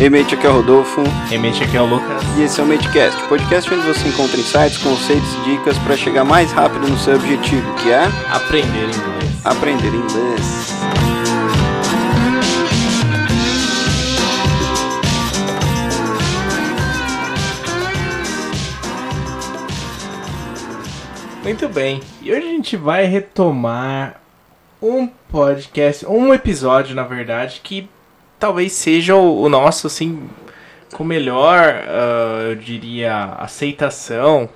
Ei, mate, aqui é o Rodolfo. Ei, mate, aqui é o Lucas. E esse é o Matecast, podcast onde você encontra insights, conceitos e dicas para chegar mais rápido no seu objetivo, que é aprender inglês. Aprender inglês. Muito bem. E hoje a gente vai retomar um podcast, um episódio, na verdade, que talvez seja o, o nosso, assim, com melhor, uh, eu diria, aceitação,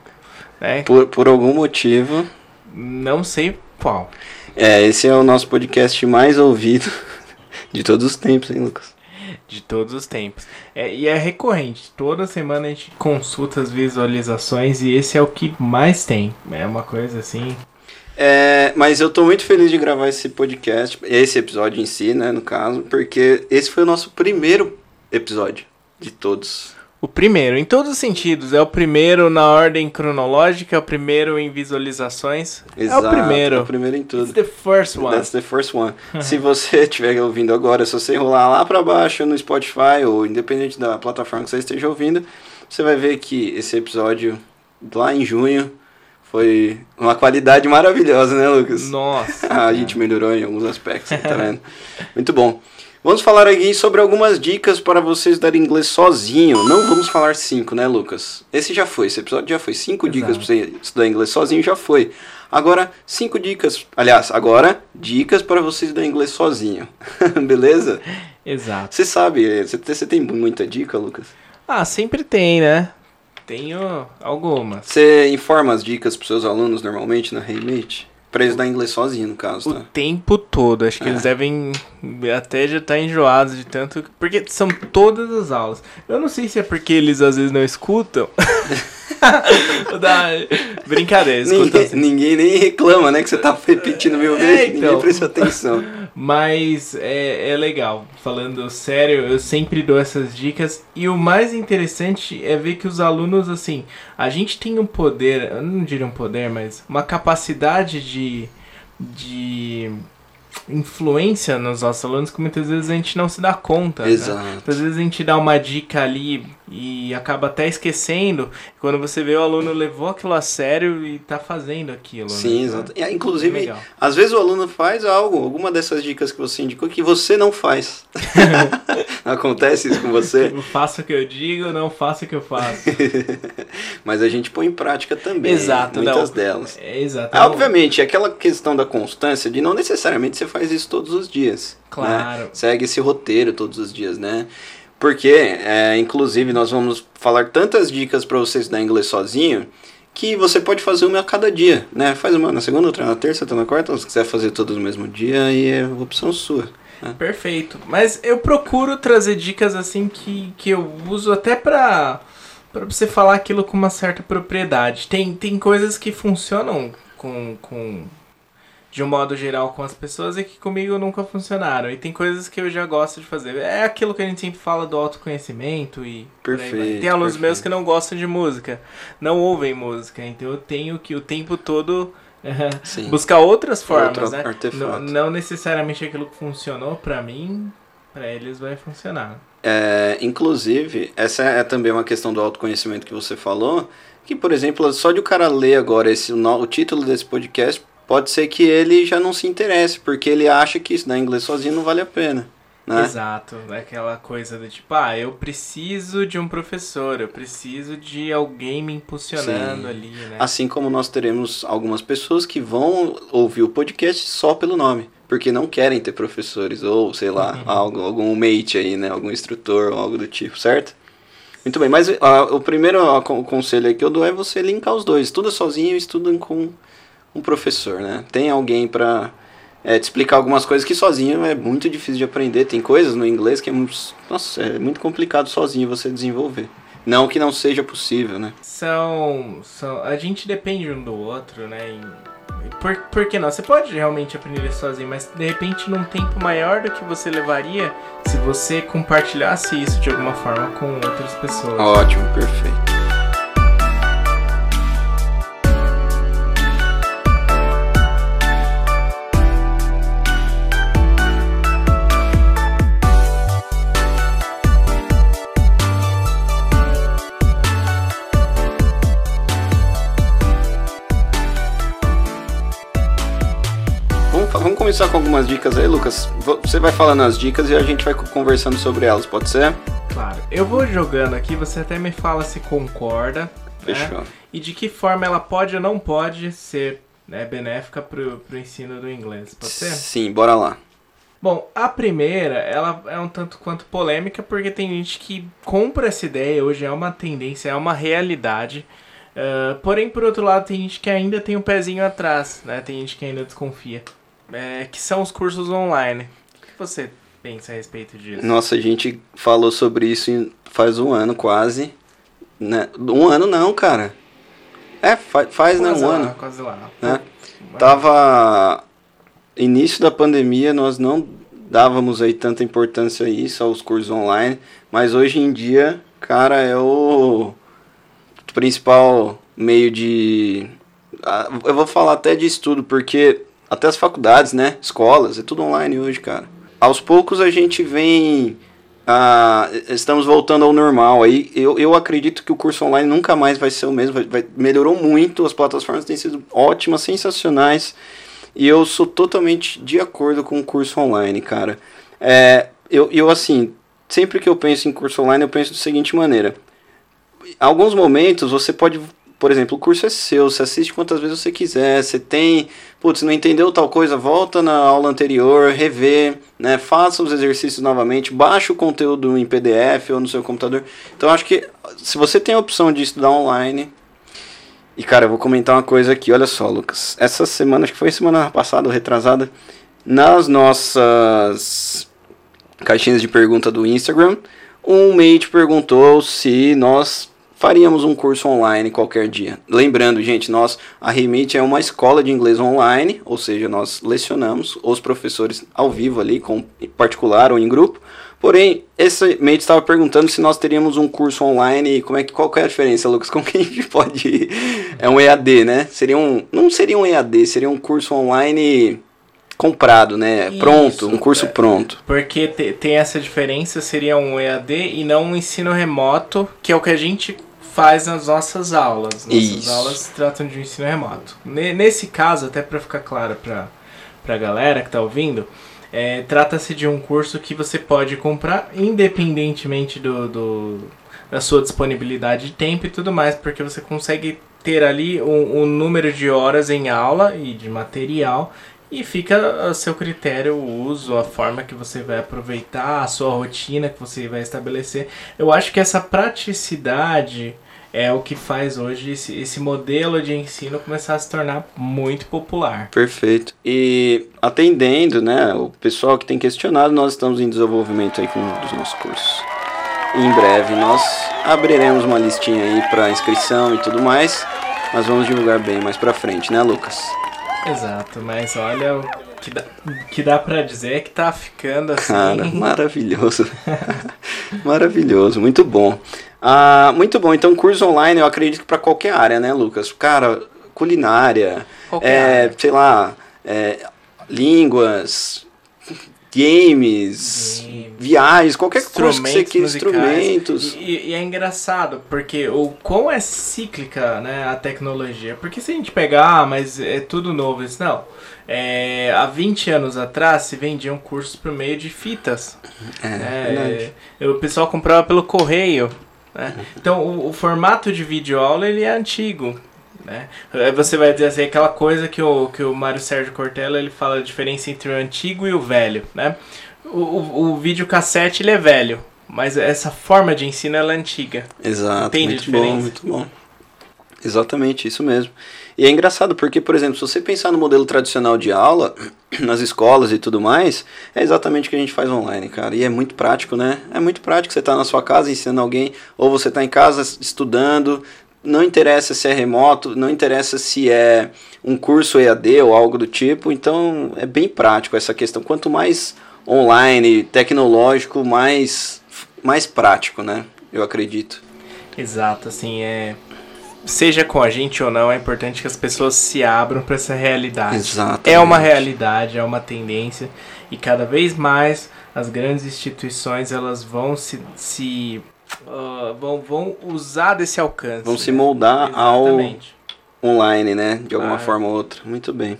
né? Por, por algum motivo. Não sei qual. É, esse é o nosso podcast mais ouvido de todos os tempos, hein, Lucas? De todos os tempos. É, e é recorrente. Toda semana a gente consulta as visualizações e esse é o que mais tem. É uma coisa assim. É, mas eu tô muito feliz de gravar esse podcast, esse episódio em si, né, no caso, porque esse foi o nosso primeiro episódio de todos. O primeiro, em todos os sentidos. É o primeiro na ordem cronológica, é o primeiro em visualizações. Exato, é o primeiro. É o primeiro em tudo. It's the first one. That's the first one. se você estiver ouvindo agora, se você rolar lá para baixo no Spotify ou independente da plataforma que você esteja ouvindo, você vai ver que esse episódio lá em junho foi uma qualidade maravilhosa, né, Lucas? Nossa. a gente melhorou em alguns aspectos, tá vendo? Muito bom. Vamos falar aqui sobre algumas dicas para você estudar inglês sozinho. Não vamos falar cinco, né, Lucas? Esse já foi, esse episódio já foi. Cinco Exato. dicas para você estudar inglês sozinho já foi. Agora, cinco dicas. Aliás, agora, dicas para você estudar inglês sozinho. Beleza? Exato. Você sabe, você, você tem muita dica, Lucas? Ah, sempre tem, né? Tenho algumas. Você informa as dicas para seus alunos normalmente na Reymate? Pra eles dar inglês sozinho, no caso, O tá? tempo todo. Acho que É. eles devem até já estar enjoados de tanto. Porque são todas as aulas. Eu não sei se é porque eles às vezes não escutam. Dar- Brincadeira, escutam Ninguém, sim. ninguém nem reclama, né? Que você tá repetindo mil É, vezes, então. ninguém presta atenção. Mas é, é legal. Falando sério, eu sempre dou essas dicas. E o mais interessante é ver que os alunos, assim, a gente tem um poder, eu não diria um poder, mas uma capacidade de, de influência nos nossos alunos que muitas vezes a gente não se dá conta. né? Exato. Às vezes a gente dá uma dica ali e acaba até esquecendo. Quando você vê o aluno levou aquilo a sério e tá fazendo aquilo. Sim, né? exato. E, Inclusive, Legal. às vezes o aluno faz algo, alguma dessas dicas que você indicou, que você não faz. Acontece isso com você? Eu faço o que eu digo, não faço o que eu faço. Mas a gente põe em prática também. Exato, Muitas não. delas. É, exato. Ah, obviamente, aquela questão da constância, de não necessariamente você faz isso todos os dias. Claro. né? Segue esse roteiro todos os dias, né? Porque, é, inclusive, nós vamos falar tantas dicas para você estudar inglês sozinho que você pode fazer uma a cada dia, né? Faz uma na segunda, outra na terça, outra na quarta, se quiser fazer todos no mesmo dia, aí é opção sua. né? Perfeito. Mas eu procuro trazer dicas assim que, que eu uso até pra, pra você falar aquilo com uma certa propriedade. Tem, tem coisas que funcionam com, com. De um modo geral com as pessoas e que comigo nunca funcionaram. E tem coisas que eu já gosto de fazer. É aquilo que a gente sempre fala do autoconhecimento e. Perfeito, Tem alunos perfeito. meus que não gostam de música, não ouvem música. Então eu tenho que o tempo todo. Sim. buscar outras formas, Outro né? Não, não necessariamente aquilo que funcionou pra mim, pra eles vai funcionar. É, inclusive, essa é também uma questão do autoconhecimento que você falou, que, por exemplo, só de o cara ler agora esse, o título desse podcast, pode ser que ele já não se interesse, porque ele acha que estudar inglês sozinho não vale a pena. Né? Exato, aquela coisa do tipo, ah, eu preciso de um professor, eu preciso de alguém me impulsionando Sim. ali, né? Assim como nós teremos algumas pessoas que vão ouvir o podcast só pelo nome, porque não querem ter professores, ou sei lá, Uhum. algo, algum mate aí, né? Algum instrutor ou algo do tipo, certo? Muito bem, mas ah, o primeiro ah, con- conselho que eu dou é você linkar os dois. Estuda sozinho e estuda com um professor, né? Tem alguém pra é, te explicar algumas coisas que sozinho é muito difícil de aprender. Tem coisas no inglês que é muito, nossa, é muito complicado sozinho você desenvolver. Não que não seja possível, né? São, são. A gente depende um do outro, né? por, por que não? Você pode realmente aprender sozinho, mas de repente num tempo maior do que você levaria se você compartilhasse isso de alguma forma com outras pessoas. Ótimo, perfeito. Começar com algumas dicas aí, Lucas. Você vai falando as dicas e a gente vai conversando sobre elas, pode ser? Claro. Eu vou jogando aqui, você até me fala se concorda. Né? Fechou. Né? E de que forma ela pode ou não pode ser né, benéfica pro, pro ensino do inglês, pode ser? Sim, bora lá. Bom, a primeira, ela é um tanto quanto polêmica, porque tem gente que compra essa ideia, hoje é uma tendência, é uma realidade. Uh, porém, por outro lado, tem gente que ainda tem um pezinho atrás, né? Tem gente que ainda desconfia. É, que são os cursos online. O que você pensa a respeito disso? Nossa, a gente falou sobre isso faz um ano quase. Né? Um ano não, cara. É, faz, faz né, um lá, ano. Quase lá. Né? Tava. Início da pandemia, nós não dávamos aí tanta importância a isso, aos cursos online. Mas hoje em dia, cara, é o principal meio de. Eu vou falar até de estudo, porque até as faculdades, né? Escolas, é tudo online hoje, cara. Aos poucos a gente vem. Ah, estamos voltando ao normal. Aí eu, eu acredito que o curso online nunca mais vai ser o mesmo. Vai, vai, melhorou muito, as plataformas têm sido ótimas, sensacionais. E eu sou totalmente de acordo com o curso online, cara. É, eu, eu, assim, sempre que eu penso em curso online, eu penso da seguinte maneira alguns momentos você pode, por exemplo, o curso é seu, você assiste quantas vezes você quiser, você tem, putz, não entendeu tal coisa, volta na aula anterior, revê, né, faça os exercícios novamente, baixa o conteúdo em PDF ou no seu computador. Então acho que se você tem a opção de estudar online, e cara, eu vou comentar uma coisa aqui, olha só, Lucas. Essa semana, acho que foi semana passada ou retrasada, nas nossas caixinhas de pergunta do Instagram, um mate perguntou se nós faríamos um curso online qualquer dia. Lembrando, gente, nós a Remit é uma escola de inglês online, ou seja, nós lecionamos os professores ao vivo ali, com em particular ou em grupo. Porém, esse mate estava perguntando se nós teríamos um curso online, como é que qual é a diferença, Lucas? Como que a gente pode ir? É um EAD, né? Seria um não seria um EAD, seria um curso online comprado, né? Isso, pronto, um curso é, pronto. Porque tem essa diferença, seria um EAD e não um ensino remoto, que é o que a gente faz nas nossas aulas. Nossas Isso. aulas tratam de ensino remoto. Nesse caso, até para ficar claro para a galera que está ouvindo, é, trata-se de um curso que você pode comprar independentemente do, do, da sua disponibilidade de tempo e tudo mais, porque você consegue ter ali um, um número de horas em aula e de material e fica a seu critério o uso, a forma que você vai aproveitar, a sua rotina que você vai estabelecer. Eu acho que essa praticidade é o que faz hoje esse, esse modelo de ensino começar a se tornar muito popular. Perfeito. E atendendo, né, o pessoal que tem questionado, nós estamos em desenvolvimento aí com um dos nossos cursos. Em breve nós abriremos uma listinha aí para inscrição e tudo mais, mas vamos divulgar bem mais para frente, né, Lucas? Exato, mas olha, o que dá, que dá pra dizer é que tá ficando assim. Cara, maravilhoso. maravilhoso, muito bom. Ah, muito bom. Então, curso online eu acredito que para qualquer área, né, Lucas? Cara, culinária, é, sei lá, é, línguas, games, Game. viagens, qualquer coisa que você queira, instrumentos. E, e, é engraçado, porque o quão é cíclica né, a tecnologia. Porque se a gente pegar, ah, mas é tudo novo, isso não. É, há 20 anos atrás se vendiam cursos por meio de fitas. É, é, o pessoal comprava pelo correio. Né? Então o, o, formato de videoaula ele é antigo. Né? Você vai dizer assim, aquela coisa que o, que o Mário Sérgio Cortella ele fala a diferença entre o antigo e o velho. Né? O, o, o videocassete ele é velho, mas essa forma de ensino ela é antiga. Exato, Entende muito bom, muito bom. Exatamente, isso mesmo. E é engraçado porque, por exemplo, se você pensar no modelo tradicional de aula, nas escolas e tudo mais, é exatamente o que a gente faz online, cara. E é muito prático, né? É muito prático. Você tá na sua casa ensinando alguém, ou você tá em casa estudando. Não interessa se é remoto, não interessa se é um curso EAD ou algo do tipo. Então é bem prático essa questão. Quanto mais online, tecnológico, mais, mais prático, né? Eu acredito. Exato, assim, é seja com a gente ou não, é importante que as pessoas se abram para essa realidade. Exatamente. É uma realidade, é uma tendência e cada vez mais as grandes instituições elas vão se, se uh, vão, vão usar desse alcance. Vão né? se moldar Exatamente. ao online, né? De alguma ah, forma ou outra. Muito bem.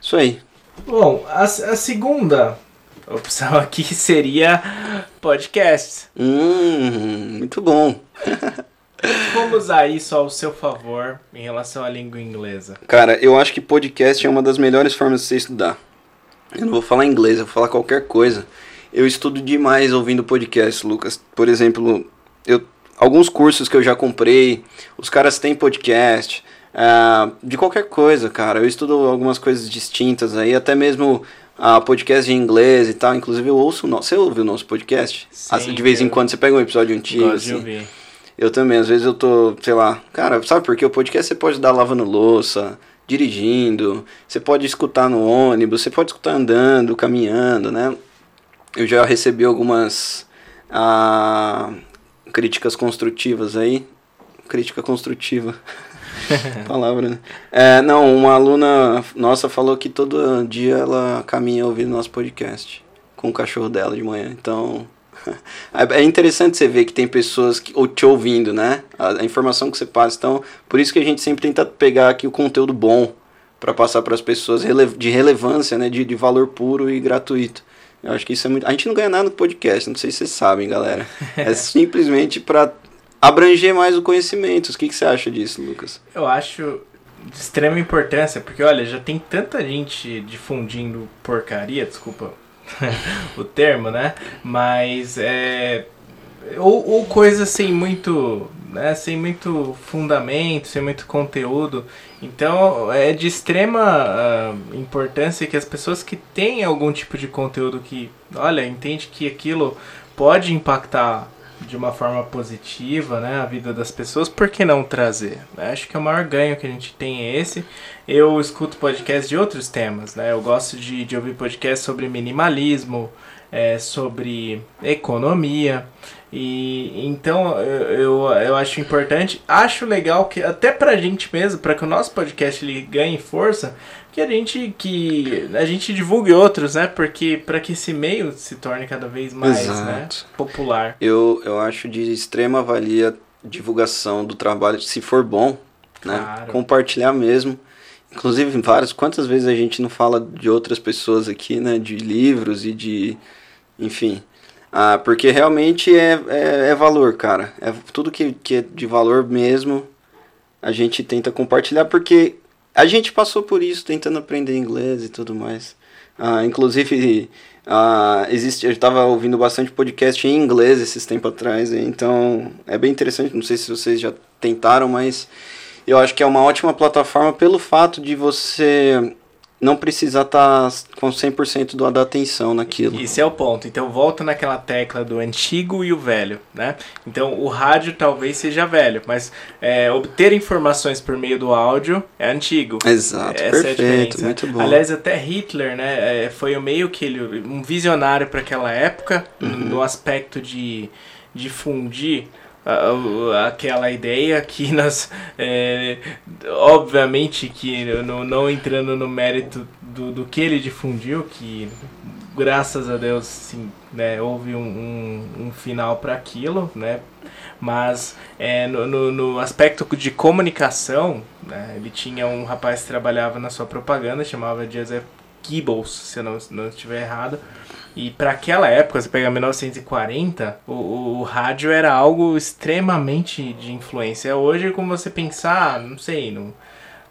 Isso aí. Bom, a, a segunda opção aqui seria podcast. Hum, muito bom. Como usar isso ao seu favor em relação à língua inglesa? Cara, eu acho que podcast é uma das melhores formas de você estudar. Eu não vou falar inglês, eu vou falar qualquer coisa. Eu estudo demais ouvindo podcast, Lucas. Por exemplo, eu, alguns cursos que eu já comprei, os caras têm podcast. Uh, de qualquer coisa, cara. Eu estudo algumas coisas distintas aí, até mesmo uh, podcast de inglês e tal. Inclusive eu ouço o nosso. Você ouve o nosso podcast? Sim, de vez em quando você pega um episódio antigo. Gosto de assim. ouvir. Eu também, às vezes eu tô, sei lá, cara, sabe por quê? O podcast você pode dar lavando louça, dirigindo, você pode escutar no ônibus, você pode escutar andando, caminhando, né? Eu já recebi algumas ah, críticas construtivas aí. Crítica construtiva. Palavra, né? É, não, uma aluna nossa falou que todo dia ela caminha ouvindo nosso podcast com o cachorro dela de manhã. Então, é interessante você ver que tem pessoas que, ou te ouvindo, né? A, a, informação que você passa. Então, por isso que a gente sempre tenta pegar aqui o conteúdo bom para passar para as pessoas de relevância, né? De, de valor puro e gratuito. Eu acho que isso é muito. A gente não ganha nada no podcast, não sei se vocês sabem, galera. É simplesmente para abranger mais o conhecimento. O que, que você acha disso, Lucas? Eu acho de extrema importância, porque olha, já tem tanta gente difundindo porcaria, desculpa o termo, né? Mas é. Ou, ou coisa sem muito. Né, sem muito fundamento, sem muito conteúdo. Então é de extrema uh, importância que as pessoas que têm algum tipo de conteúdo que, olha, entende que aquilo pode impactar de uma forma positiva, né, a vida das pessoas, por que não trazer? Acho que o maior ganho que a gente tem é esse. Eu escuto podcasts de outros temas, né? Eu gosto de, de ouvir podcasts sobre minimalismo, é, sobre economia. E então eu, eu acho importante, acho legal que até pra gente mesmo, para que o nosso podcast ele ganhe força, que a gente que a gente divulgue outros, né? Porque para que esse meio se torne cada vez mais, né, popular. Eu, eu acho de extrema valia divulgação do trabalho, se for bom, né? Claro. Compartilhar mesmo. Inclusive, várias, quantas vezes a gente não fala de outras pessoas aqui, né? De livros e de. Enfim. Ah, porque realmente é, é, é, valor, cara. É tudo que, que é de valor mesmo, a gente tenta compartilhar, porque a gente passou por isso, tentando aprender inglês e tudo mais. Ah, inclusive, ah, existe, eu estava ouvindo bastante podcast em inglês esses tempos atrás, então é bem interessante. Não sei se vocês já tentaram, mas eu acho que é uma ótima plataforma pelo fato de você não precisar estar tá com 100% do, da atenção naquilo. Esse é o ponto. Então volta naquela tecla do antigo e o velho, né? Então o rádio talvez seja velho, mas é, obter informações por meio do áudio é antigo. Exato, Essa perfeito, é muito bom. Aliás, até Hitler, né, é, foi meio que ele, um visionário para aquela época, uhum. no aspecto de difundir aquela ideia que nós é, obviamente que não, não entrando no mérito do, do que ele difundiu que graças a Deus sim, né, houve um, um, um final para aquilo né mas é, no, no, no, aspecto de comunicação né, ele tinha um rapaz que trabalhava na sua propaganda chamava Joseph Goebbels se eu não, não estiver errado e para aquela época, você pega 1940, o, o, o, rádio era algo extremamente de influência. Hoje, como você pensar, não sei, no,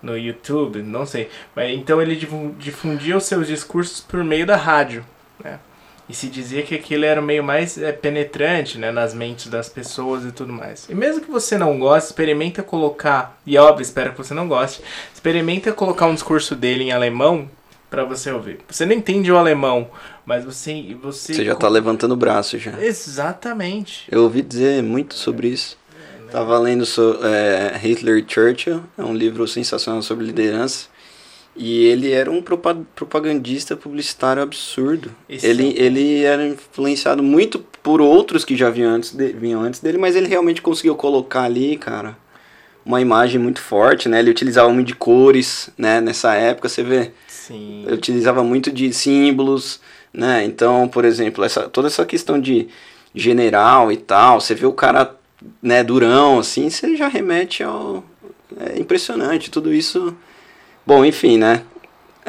no YouTube, não sei. Mas, então ele difundia os seus discursos por meio da rádio, né? E se dizia que aquilo era o meio mais é, penetrante né, nas mentes das pessoas e tudo mais. E mesmo que você não goste, experimenta colocar, e óbvio, espero que você não goste, experimenta colocar um discurso dele em alemão para você ouvir. Você não entende o alemão, mas você você Você já tá levantando o braço já. Exatamente. Eu ouvi dizer muito sobre isso. Tava lendo so, é, Hitler e Churchill, é um livro sensacional sobre liderança. E ele era um propagandista publicitário absurdo. Esse ele, é... ele era influenciado muito por outros que já vinham antes, de, vinham antes dele, mas ele realmente conseguiu colocar ali, cara, uma imagem muito forte, né? Ele utilizava muito de cores, né? Nessa época, você vê Sim. Eu utilizava muito de símbolos, né? Então, por exemplo, essa, toda essa questão de general e tal, você vê o cara, né, durão, assim, você já remete ao... É impressionante, tudo isso... Bom, enfim, né?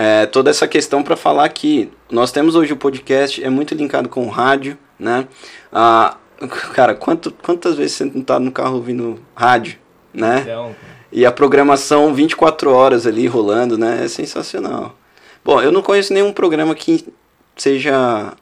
é, toda essa questão para falar que nós temos hoje o podcast, é muito linkado com o rádio, né? Ah, cara, quanto, quantas vezes você não tá no carro ouvindo rádio, né? Então, E a programação 24 horas ali rolando, né? É sensacional. Bom, eu não conheço nenhum programa que seja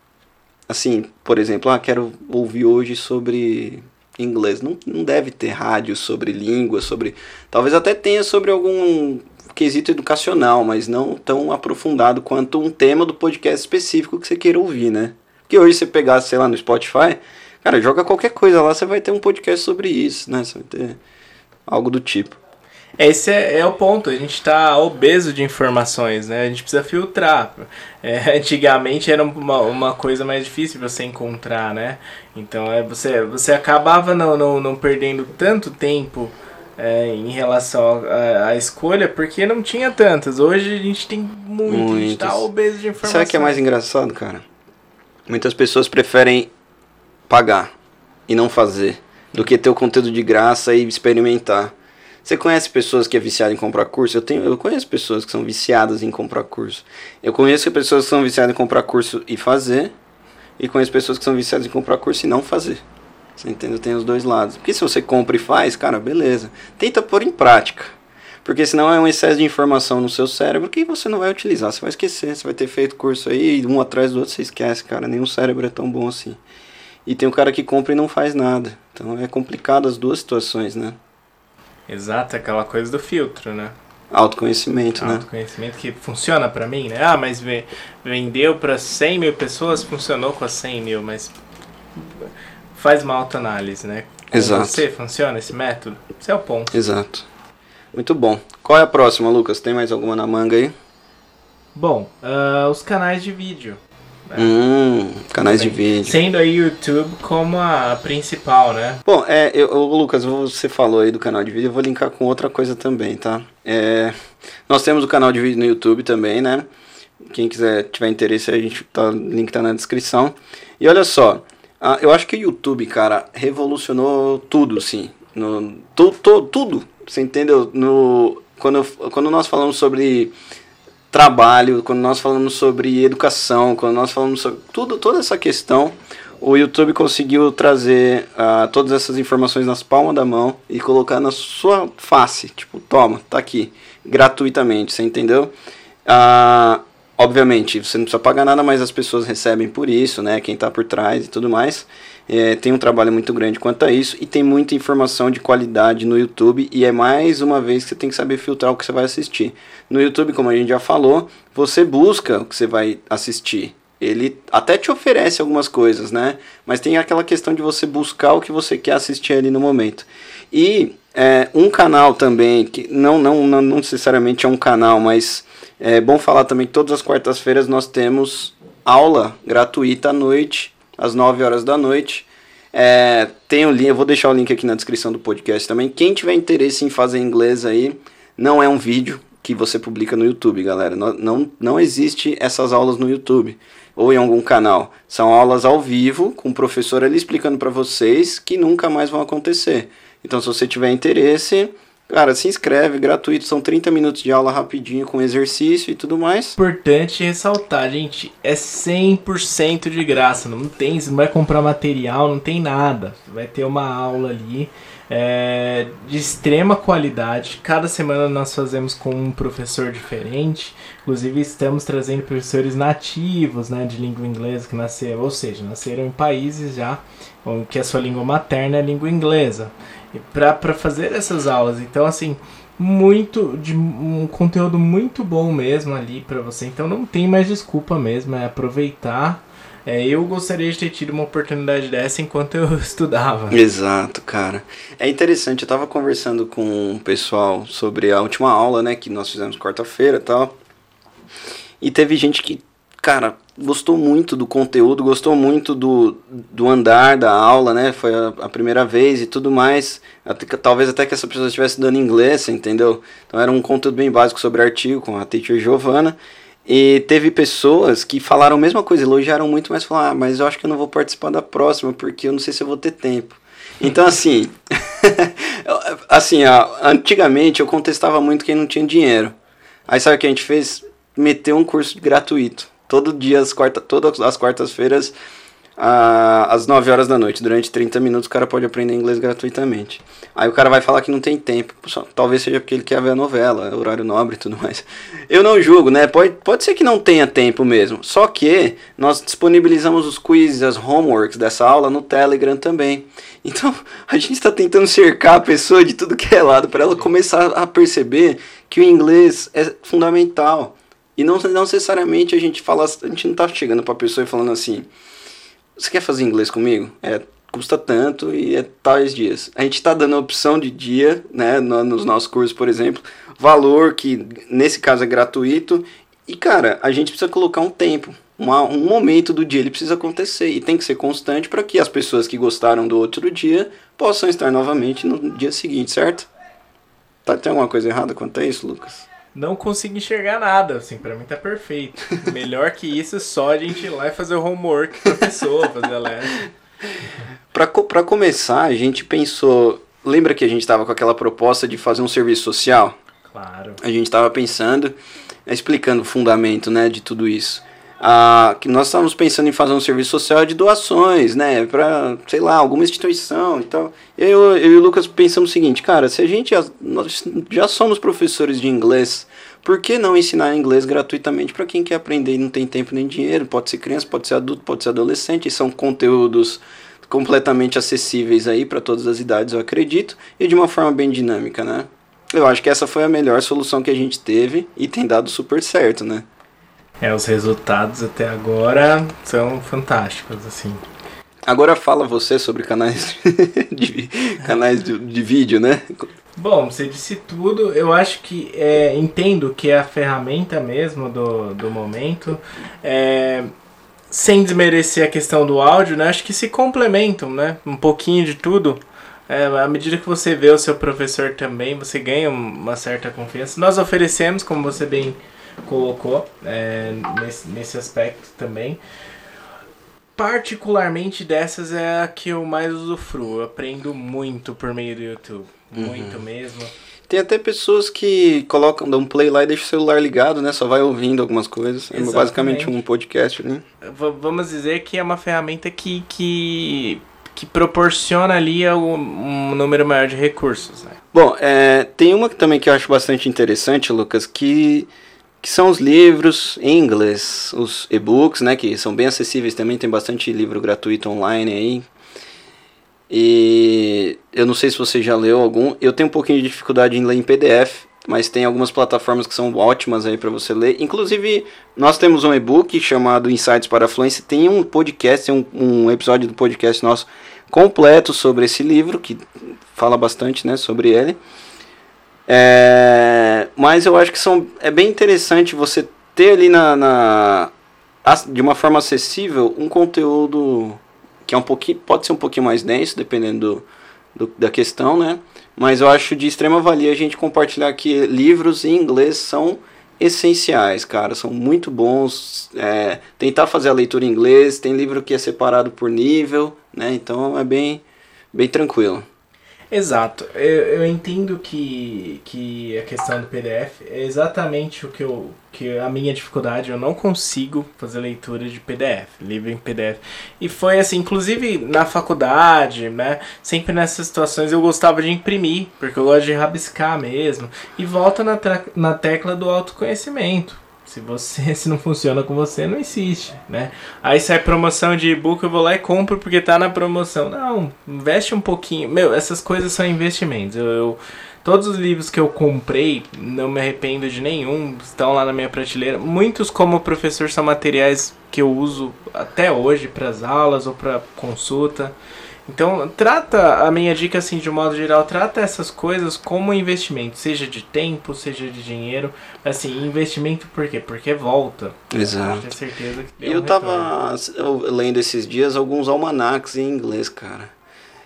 assim, por exemplo, ah, quero ouvir hoje sobre inglês. Não, não deve ter rádio sobre língua, sobre. Talvez até tenha sobre algum quesito educacional, mas não tão aprofundado quanto um tema do podcast específico que você queira ouvir, né? Porque hoje você pegar, sei lá, no Spotify, cara, joga qualquer coisa lá, você vai ter um podcast sobre isso, né? Você vai ter algo do tipo. Esse é, é o ponto, a gente tá obeso de informações, né? A gente precisa filtrar. É, antigamente era uma, uma coisa mais difícil você encontrar, né? Então é, você, você acabava não, não, não perdendo tanto tempo é, em relação à escolha, porque não tinha tantas. Hoje a gente tem muito, a gente tá Muitas. obeso de informações. Sabe o que é mais engraçado, cara? Muitas pessoas preferem pagar e não fazer do que ter o conteúdo de graça e experimentar. Você conhece pessoas que é viciada em comprar curso? Eu tenho, eu conheço pessoas que são viciadas em comprar curso. Eu conheço pessoas que são viciadas em comprar curso e fazer, e conheço pessoas que são viciadas em comprar curso e não fazer. Você entendeu? Tem os dois lados. Porque se você compra e faz, cara, beleza. Tenta pôr em prática. Porque senão é um excesso de informação no seu cérebro que você não vai utilizar. Você vai esquecer. Você vai ter feito curso aí, um atrás do outro você esquece, cara. Nenhum cérebro é tão bom assim. E tem o cara que compra e não faz nada. Então é complicado as duas situações, né? Exato, aquela coisa do filtro, né? Autoconhecimento, né? Autoconhecimento que funciona pra mim, né? Ah, mas ve- vendeu pra 100 mil pessoas, funcionou com as 100 mil, mas faz uma autoanálise, né? Com Exato. você funciona esse método? Esse é o ponto. Exato. Muito bom. Qual é a próxima, Lucas? Tem mais alguma na manga aí? Bom, ah, os canais de vídeo. Né? Hum, canais de vídeo. Sendo aí o YouTube como a principal, né? Bom, é, eu, Lucas, você falou aí do canal de vídeo, eu vou linkar com outra coisa também, tá? É, nós temos o canal de vídeo no YouTube também, né? Quem quiser, tiver interesse, a gente tá, o link tá na descrição. E olha só, ah, eu acho que o YouTube, cara, revolucionou tudo, sim. No, tu, tu- tudo, você entendeu? No, quando, quando nós falamos sobre trabalho, quando nós falamos sobre educação, quando nós falamos sobre tudo, toda essa questão, o YouTube conseguiu trazer ah, todas essas informações nas palmas da mão e colocar na sua face, tipo, toma, tá aqui, gratuitamente, você entendeu? Ah, obviamente, você não precisa pagar nada, mas as pessoas recebem por isso, né? Quem tá por trás e tudo mais. É, tem um trabalho muito grande quanto a isso e tem muita informação de qualidade no YouTube e é mais uma vez que você tem que saber filtrar o que você vai assistir. No YouTube, como a gente já falou, você busca o que você vai assistir. Ele até te oferece algumas coisas, né? Mas tem aquela questão de você buscar o que você quer assistir ali no momento. E é, um canal também, que não, não, não, não necessariamente é um canal, mas é bom falar também que todas as quartas-feiras nós temos aula gratuita à noite, às 9 horas da noite. É, tem o link, eu vou deixar o link aqui na descrição do podcast também. Quem tiver interesse em fazer inglês aí, não é um vídeo que você publica no YouTube, galera. Não, não, não existe essas aulas no YouTube ou em algum canal. São aulas ao vivo, com o professor ali explicando para vocês que nunca mais vão acontecer. Então, se você tiver interesse, cara, se inscreve, gratuito. São 30 minutos de aula rapidinho com exercício e tudo mais. Importante ressaltar, gente, é 100% de graça, não tem, você não vai comprar material, não tem nada. Vai ter uma aula ali é, de extrema qualidade. Cada semana nós fazemos com um professor diferente. Inclusive estamos trazendo professores nativos, né, de língua inglesa que nasceram, ou seja, nasceram em países já que a sua língua materna é a língua inglesa. Para fazer essas aulas, então assim, muito de um conteúdo muito bom mesmo ali pra você. Então não tem mais desculpa mesmo, é aproveitar. É, eu gostaria de ter tido uma oportunidade dessa enquanto eu estudava. Exato, cara. É interessante, eu tava conversando com o pessoal sobre a última aula, né, que nós fizemos quarta-feira tal. E teve gente que, cara, gostou muito do conteúdo, gostou muito do, do andar da aula, né? Foi a, a primeira vez e tudo mais. Até talvez até que essa pessoa estivesse dando inglês, entendeu? Então era um conteúdo bem básico sobre artigo com a teacher Giovana. E teve pessoas que falaram a mesma coisa, elogiaram muito, mas falaram, ah, mas eu acho que eu não vou participar da próxima, porque eu não sei se eu vou ter tempo. Então, assim, assim, ó, antigamente eu contestava muito quem não tinha dinheiro. Aí sabe o que a gente fez? meter um curso gratuito. Todo dia, às quarta, todas as quartas-feiras, às 9 horas da noite. Durante 30 minutos o cara pode aprender inglês gratuitamente. Aí o cara vai falar que não tem tempo. Talvez seja porque ele quer ver a novela, horário nobre e tudo mais. Eu não julgo, né? Pode, pode ser que não tenha tempo mesmo. Só que nós disponibilizamos os quizzes, as homeworks dessa aula no Telegram também. Então a gente está tentando cercar a pessoa de tudo que é lado para ela começar a perceber que o inglês é fundamental. E não, não necessariamente a gente fala, a gente não está chegando para a pessoa e falando assim: você quer fazer inglês comigo? É, custa tanto e é tais dias. A gente está dando a opção de dia, né, no, nos nossos cursos, por exemplo, valor que nesse caso é gratuito. E cara, a gente precisa colocar um tempo, uma, um momento do dia ele precisa acontecer e tem que ser constante para que as pessoas que gostaram do outro dia possam estar novamente no dia seguinte, certo? Tá, tem alguma coisa errada quanto a isso, Lucas? Não consigo enxergar nada, assim, para mim tá perfeito. Melhor que isso é só a gente ir lá e fazer o homework pra pessoa, fazer a lesson. Pra, pra começar, a gente pensou. Lembra que a gente estava com aquela proposta de fazer um serviço social? Claro. A gente estava pensando, explicando o fundamento né, de tudo isso. Ah, que nós estávamos pensando em fazer um serviço social de doações, né, para, sei lá, alguma instituição e tal. Eu, eu e o Lucas pensamos o seguinte, cara, se a gente já, nós já somos professores de inglês, por que não ensinar inglês gratuitamente para quem quer aprender e não tem tempo nem dinheiro? Pode ser criança, pode ser adulto, pode ser adolescente, são conteúdos completamente acessíveis aí para todas as idades, eu acredito, e de uma forma bem dinâmica, né? Eu acho que essa foi a melhor solução que a gente teve e tem dado super certo, né? É, os resultados até agora são fantásticos, assim. Agora fala você sobre canais de, canais de, de vídeo, né? Bom, você disse tudo. Eu acho que é, entendo que é a ferramenta mesmo do, do momento. É, sem desmerecer a questão do áudio, né? Acho que se complementam, né? Um pouquinho de tudo. É, à medida que você vê o seu professor também, você ganha uma certa confiança. Nós oferecemos, como você bem colocou é, nesse, nesse aspecto também. Particularmente dessas é a que eu mais usufruo. Eu aprendo muito por meio do YouTube. Muito uhum. mesmo. Tem até pessoas que colocam, dão um play lá e deixam o celular ligado, né? Só vai ouvindo algumas coisas. Exatamente. É basicamente um podcast, né? V vamos dizer que é uma ferramenta que, que, que proporciona ali um, um número maior de recursos, né? Bom, é, tem uma também que eu acho bastante interessante, Lucas, que que são os livros em inglês, os e-books, né, que são bem acessíveis também, tem bastante livro gratuito online aí. E eu não sei se você já leu algum, eu tenho um pouquinho de dificuldade em ler em PDF, mas tem algumas plataformas que são ótimas aí para você ler. Inclusive, nós temos um e-book chamado Insights para a Fluência, tem um podcast, um, um episódio do podcast nosso completo sobre esse livro, que fala bastante, né, sobre ele. É, mas eu acho que são, é bem interessante você ter ali na, na, de uma forma acessível um conteúdo que é um pouquinho pode ser um pouquinho mais denso dependendo do, do, da questão né? Mas eu acho de extrema valia a gente compartilhar que livros em inglês são essenciais cara são muito bons é, tentar fazer a leitura em inglês tem livro que é separado por nível né? Então é bem bem tranquilo Exato. Eu, eu entendo que, que a questão do PDF é exatamente o que eu. que a minha dificuldade, eu não consigo fazer leitura de PDF, livro em PDF. E foi assim, inclusive na faculdade, né? Sempre nessas situações eu gostava de imprimir, porque eu gosto de rabiscar mesmo. E volta na, na tecla do autoconhecimento se você se não funciona com você, não insiste, né? Aí sai promoção de e-book, eu vou lá e compro porque tá na promoção. Não, investe um pouquinho. Meu, essas coisas são investimentos. Eu, eu todos os livros que eu comprei, não me arrependo de nenhum, estão lá na minha prateleira. Muitos como professor são materiais que eu uso até hoje para as aulas ou para consulta. Então, trata a minha dica assim de um modo geral, trata essas coisas como investimento, seja de tempo, seja de dinheiro. Assim, investimento por quê? Porque volta. Exato. Eu certeza que Eu um tava lendo esses dias alguns almanacs em inglês, cara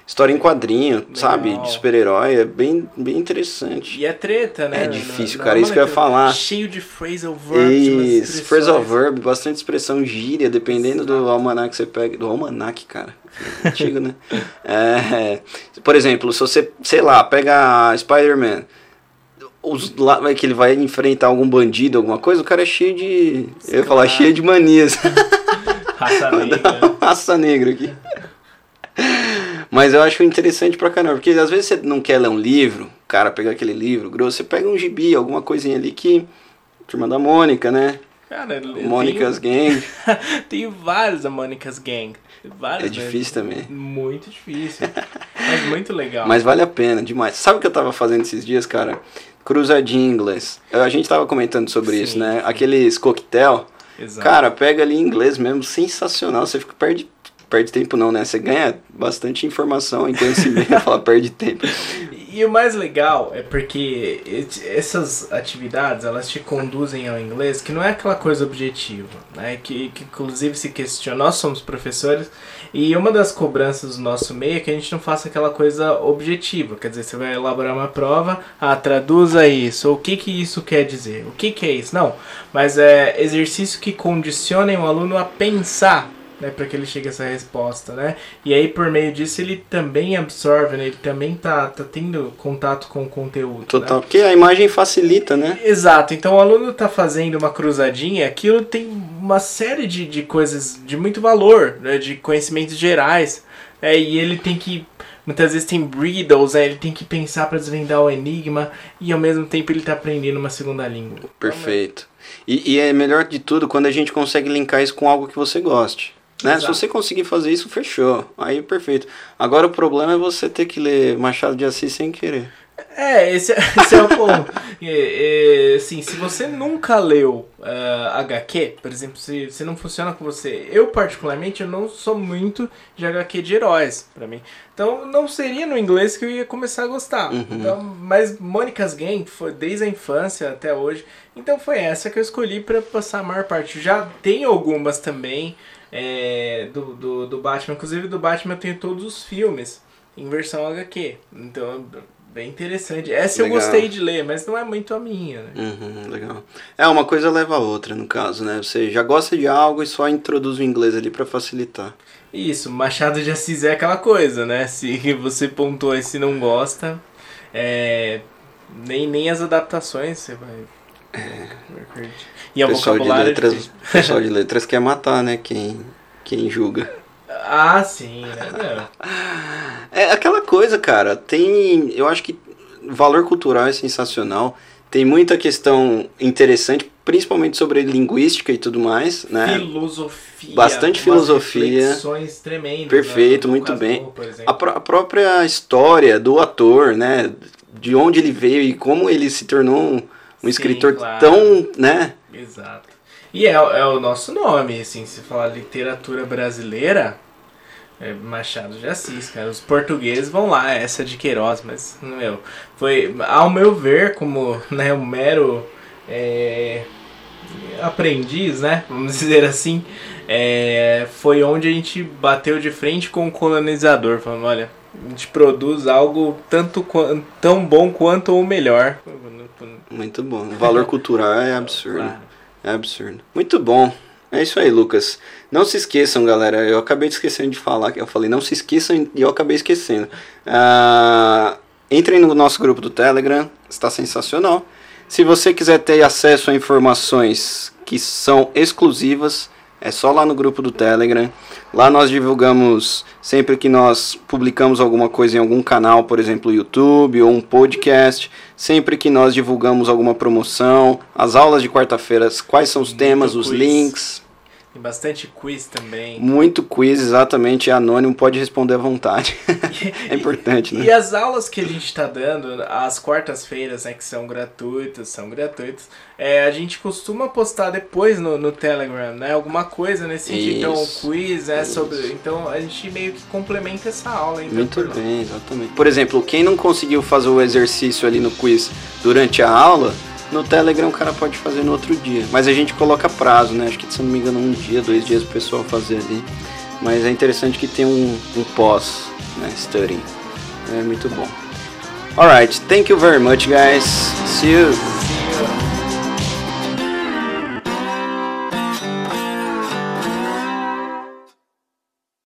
história em quadrinho, Legal. sabe? De super-herói. É bem, bem interessante. E é treta, né? É difícil, cara. Isso que eu ia falar. Cheio de phrasal verb. Isso, phrasal verb, bastante expressão gíria, dependendo Exato. do almanac que você pega. Do almanac, cara. Antigo, né? É, por exemplo, se você, sei lá, pega Spider-Man os, lá, que ele vai enfrentar algum bandido, alguma coisa, o cara é cheio de. eu ia falar, cheio de manias. Raça negra. Raça negra aqui. Mas eu acho interessante pra caramba, porque às vezes você não quer ler um livro, cara pega aquele livro grosso, você pega um gibi, alguma coisinha ali que. Turma da Mônica, né? Cara, Mônica's Gang. Tem vários da Mônica's Gang. Vários É difícil também. Muito difícil. Mas muito legal. Mas vale a pena demais. Sabe o que eu tava fazendo esses dias, cara? Cruzadinha em inglês. A gente tava comentando sobre Sim, isso, né? Aqueles coquetel. Exato. Cara, pega ali em inglês mesmo, sensacional. Você fica perde perde tempo não, né? Você ganha bastante informação e conhecimento, fala perde tempo. E o mais legal é porque essas atividades elas te conduzem ao inglês, que não é aquela coisa objetiva, né? Que, que inclusive se questiona. Nós somos professores e uma das cobranças do nosso meio é que a gente não faça aquela coisa objetiva. Quer dizer, você vai elaborar uma prova, ah, traduza isso. O que que isso quer dizer? O que que é isso? Não, mas é exercício que condicionem o aluno a pensar né, para que ele chegue a essa resposta, né? E aí por meio disso ele também absorve, né? Ele também tá, tá tendo contato com o conteúdo. Total. Né? Porque a imagem facilita, né? Exato, então o aluno tá fazendo uma cruzadinha, aquilo tem uma série de, de coisas de muito valor, né, de conhecimentos gerais, né, e ele tem que, muitas vezes tem riddles, né, ele tem que pensar para desvendar o enigma, e ao mesmo tempo ele tá aprendendo uma segunda língua. Perfeito. E, e é melhor de tudo quando a gente consegue linkar isso com algo que você goste. Né? Se você conseguir fazer isso, fechou. Aí perfeito. Agora o problema é você ter que ler Machado de Assis sem querer. É, esse, esse é o ponto. É, é, assim, se você nunca leu ah, HQ, por exemplo, se, se não funciona com você, eu particularmente eu não sou muito de HQ de heróis, pra mim. Então não seria no inglês que eu ia começar a gostar. Uhum. Então, mas Mônica's Gang foi desde a infância até hoje. Então foi essa que eu escolhi pra passar a maior parte. Já tem algumas também é, do, do, do Batman. Inclusive do Batman eu tenho todos os filmes em versão HQ. Então bem interessante. Essa Legal. eu gostei de ler, mas não é muito a minha, né? Uhum, legal. É, uma coisa leva a outra, no caso, né? Você já gosta de algo e só introduz o inglês ali pra facilitar. Isso, Machado de Assis é aquela coisa, né? Se você pontua e se não gosta, é, nem, nem as adaptações você vai. curtir. E é o pessoal de vocabulário. letras, pessoal de letras quer matar, né? Quem, quem julga. Ah, sim, né? Não. É aquela coisa, cara. Tem. Eu acho que valor cultural é sensacional. Tem muita questão interessante, principalmente sobre linguística e tudo mais, né? Filosofia. Bastante filosofia. reflexões tremendas. Perfeito, né? Muito bem. A, pró- a própria história do ator, né? De onde ele veio e como ele se tornou um, um Sim, escritor claro. tão, né? Exato. E é, é o nosso nome, assim, se falar literatura brasileira, é Machado de Assis, cara. Os portugueses vão lá, essa é de Queiroz, mas, meu, foi, ao meu ver, como né, um mero é, aprendiz, né, vamos dizer assim, é, foi onde a gente bateu de frente com o colonizador, falando, olha, a gente produz algo tanto tão bom quanto ou melhor. Muito bom. O valor cultural é absurdo. Claro. É absurdo. Muito bom. É isso aí, Lucas. Não se esqueçam, galera. Eu acabei esquecendo de falar. Eu falei, não se esqueçam e eu acabei esquecendo. Ah, entrem no nosso grupo do Telegram. Está sensacional. Se você quiser ter acesso a informações que são exclusivas, é só lá no grupo do Telegram. Lá nós divulgamos sempre que nós publicamos alguma coisa em algum canal, por exemplo, YouTube ou um podcast. Sempre que nós divulgamos alguma promoção, as aulas de quarta-feira, quais são os temas, os links. Tem bastante quiz também. Muito quiz, exatamente, é anônimo, pode responder à vontade. é importante, né? E as aulas que a gente está dando, as quartas-feiras, né, que são gratuitas, são gratuitas, é, a gente costuma postar depois no, no Telegram, né? Alguma coisa nesse sentido. Então, o Isso, quiz, é isso. sobre. Então a gente meio que complementa essa aula. Então, Muito bem, exatamente. Por exemplo, quem não conseguiu fazer o exercício ali no quiz durante a aula, no Telegram o cara pode fazer no outro dia. Mas a gente coloca prazo, né? Acho que se não me engano, um dia, dois dias pro pessoal fazer ali. Mas é interessante que tem um, um pós, né? Studying. É muito bom. Alright, thank you very much, guys. See you.